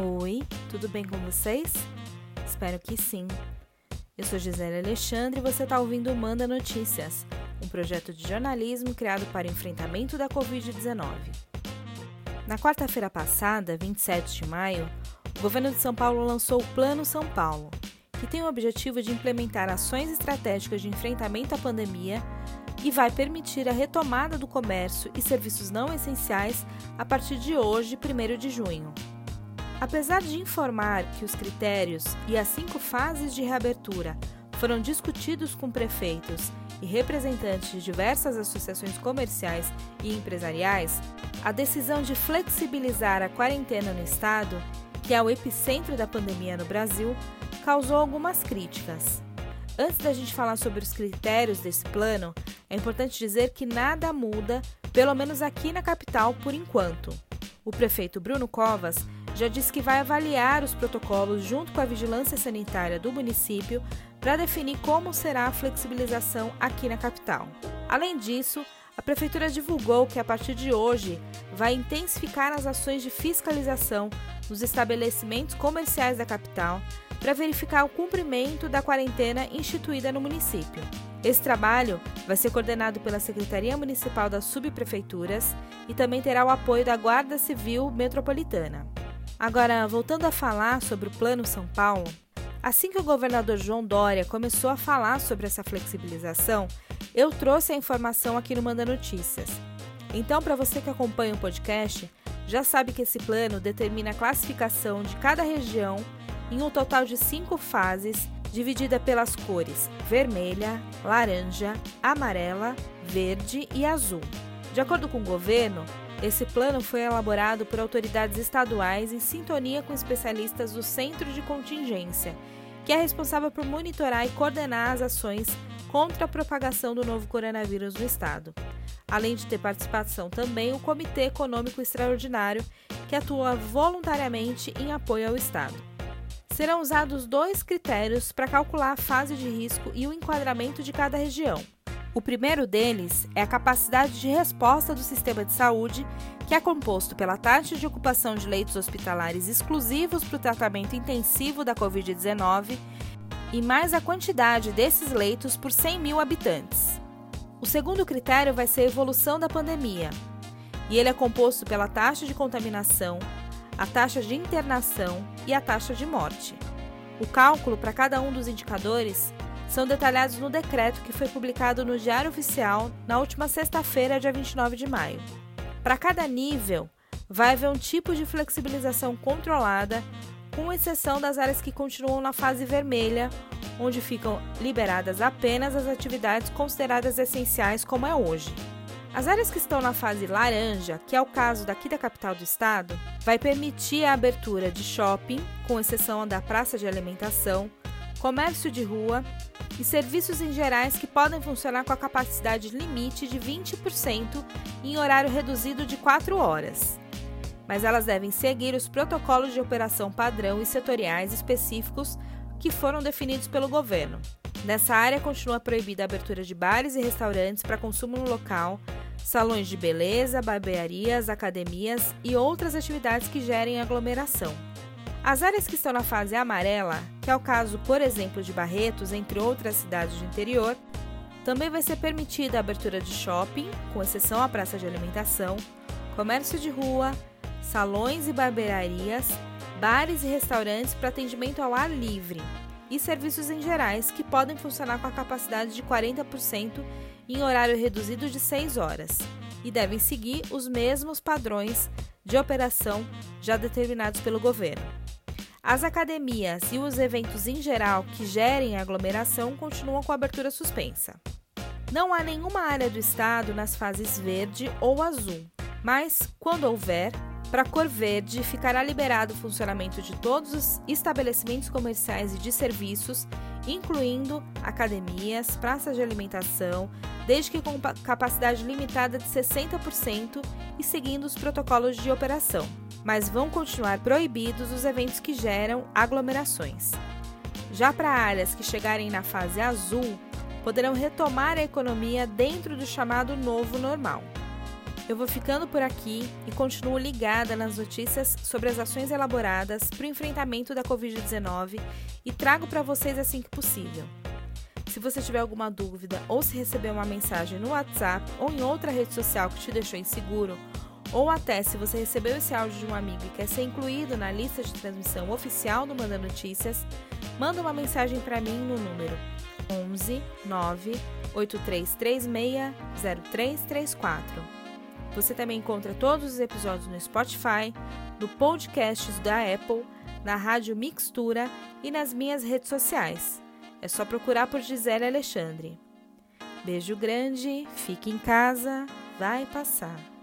Oi, tudo bem com vocês? Espero que sim. Eu sou Gisele Alexandre e você está ouvindo Manda Notícias, um projeto de jornalismo criado para o enfrentamento da Covid-19. Na quarta-feira passada, 27 de maio, o governo de São Paulo lançou o Plano São Paulo, que tem o objetivo de implementar ações estratégicas de enfrentamento à pandemia e vai permitir a retomada do comércio e serviços não essenciais a partir de hoje, 1 de junho. Apesar de informar que os critérios e as cinco fases de reabertura foram discutidos com prefeitos e representantes de diversas associações comerciais e empresariais, a decisão de flexibilizar a quarentena no estado, que é o epicentro da pandemia no Brasil, causou algumas críticas. Antes da gente falar sobre os critérios desse plano, é importante dizer que nada muda, pelo menos aqui na capital por enquanto. O prefeito Bruno Covas já disse que vai avaliar os protocolos junto com a vigilância sanitária do município para definir como será a flexibilização aqui na capital. Além disso, a prefeitura divulgou que a partir de hoje vai intensificar as ações de fiscalização nos estabelecimentos comerciais da capital para verificar o cumprimento da quarentena instituída no município. Esse trabalho vai ser coordenado pela Secretaria Municipal das Subprefeituras e também terá o apoio da Guarda Civil Metropolitana. Agora, voltando a falar sobre o Plano São Paulo, assim que o governador João Dória começou a falar sobre essa flexibilização, eu trouxe a informação aqui no Manda Notícias. Então, para você que acompanha o podcast, já sabe que esse plano determina a classificação de cada região em um total de cinco fases, dividida pelas cores vermelha, laranja, amarela, verde e azul. De acordo com o governo, esse plano foi elaborado por autoridades estaduais em sintonia com especialistas do Centro de Contingência, que é responsável por monitorar e coordenar as ações contra a propagação do novo coronavírus no estado. Além de ter participação também o Comitê Econômico Extraordinário, que atua voluntariamente em apoio ao estado serão usados dois critérios para calcular a fase de risco e o enquadramento de cada região. O primeiro deles é a capacidade de resposta do sistema de saúde, que é composto pela taxa de ocupação de leitos hospitalares exclusivos para o tratamento intensivo da Covid-19 e mais a quantidade desses leitos por 100 mil habitantes. O segundo critério vai ser a evolução da pandemia, e ele é composto pela taxa de contaminação, a taxa de internação e a taxa de morte. O cálculo para cada um dos indicadores são detalhados no decreto que foi publicado no Diário Oficial na última sexta-feira, dia 29 de maio. Para cada nível, vai haver um tipo de flexibilização controlada, com exceção das áreas que continuam na fase vermelha, onde ficam liberadas apenas as atividades consideradas essenciais, como é hoje. As áreas que estão na fase laranja, que é o caso daqui da capital do estado, vai permitir a abertura de shopping, com exceção da praça de alimentação, comércio de rua e serviços em gerais que podem funcionar com a capacidade limite de 20% em horário reduzido de 4 horas. Mas elas devem seguir os protocolos de operação padrão e setoriais específicos que foram definidos pelo governo. Nessa área continua proibida a abertura de bares e restaurantes para consumo no local, salões de beleza, barbearias, academias e outras atividades que gerem aglomeração. As áreas que estão na fase amarela, que é o caso, por exemplo, de Barretos, entre outras cidades do interior, também vai ser permitida a abertura de shopping, com exceção à praça de alimentação, comércio de rua, salões e barbearias, bares e restaurantes para atendimento ao ar livre e serviços em gerais que podem funcionar com a capacidade de 40% em horário reduzido de 6 horas e devem seguir os mesmos padrões de operação já determinados pelo governo. As academias e os eventos em geral que gerem aglomeração continuam com a abertura suspensa. Não há nenhuma área do estado nas fases verde ou azul, mas, quando houver, para cor verde, ficará liberado o funcionamento de todos os estabelecimentos comerciais e de serviços, incluindo academias, praças de alimentação, desde que com capacidade limitada de 60% e seguindo os protocolos de operação. Mas vão continuar proibidos os eventos que geram aglomerações. Já para áreas que chegarem na fase azul, poderão retomar a economia dentro do chamado novo normal. Eu vou ficando por aqui e continuo ligada nas notícias sobre as ações elaboradas para o enfrentamento da Covid-19 e trago para vocês assim que possível. Se você tiver alguma dúvida ou se receber uma mensagem no WhatsApp ou em outra rede social que te deixou inseguro, ou até se você recebeu esse áudio de um amigo e quer ser incluído na lista de transmissão oficial do Manda Notícias, manda uma mensagem para mim no número 11 9 8336 0334. Você também encontra todos os episódios no Spotify, no podcasts da Apple, na Rádio Mixtura e nas minhas redes sociais. É só procurar por Gisele Alexandre. Beijo grande, fique em casa, vai passar.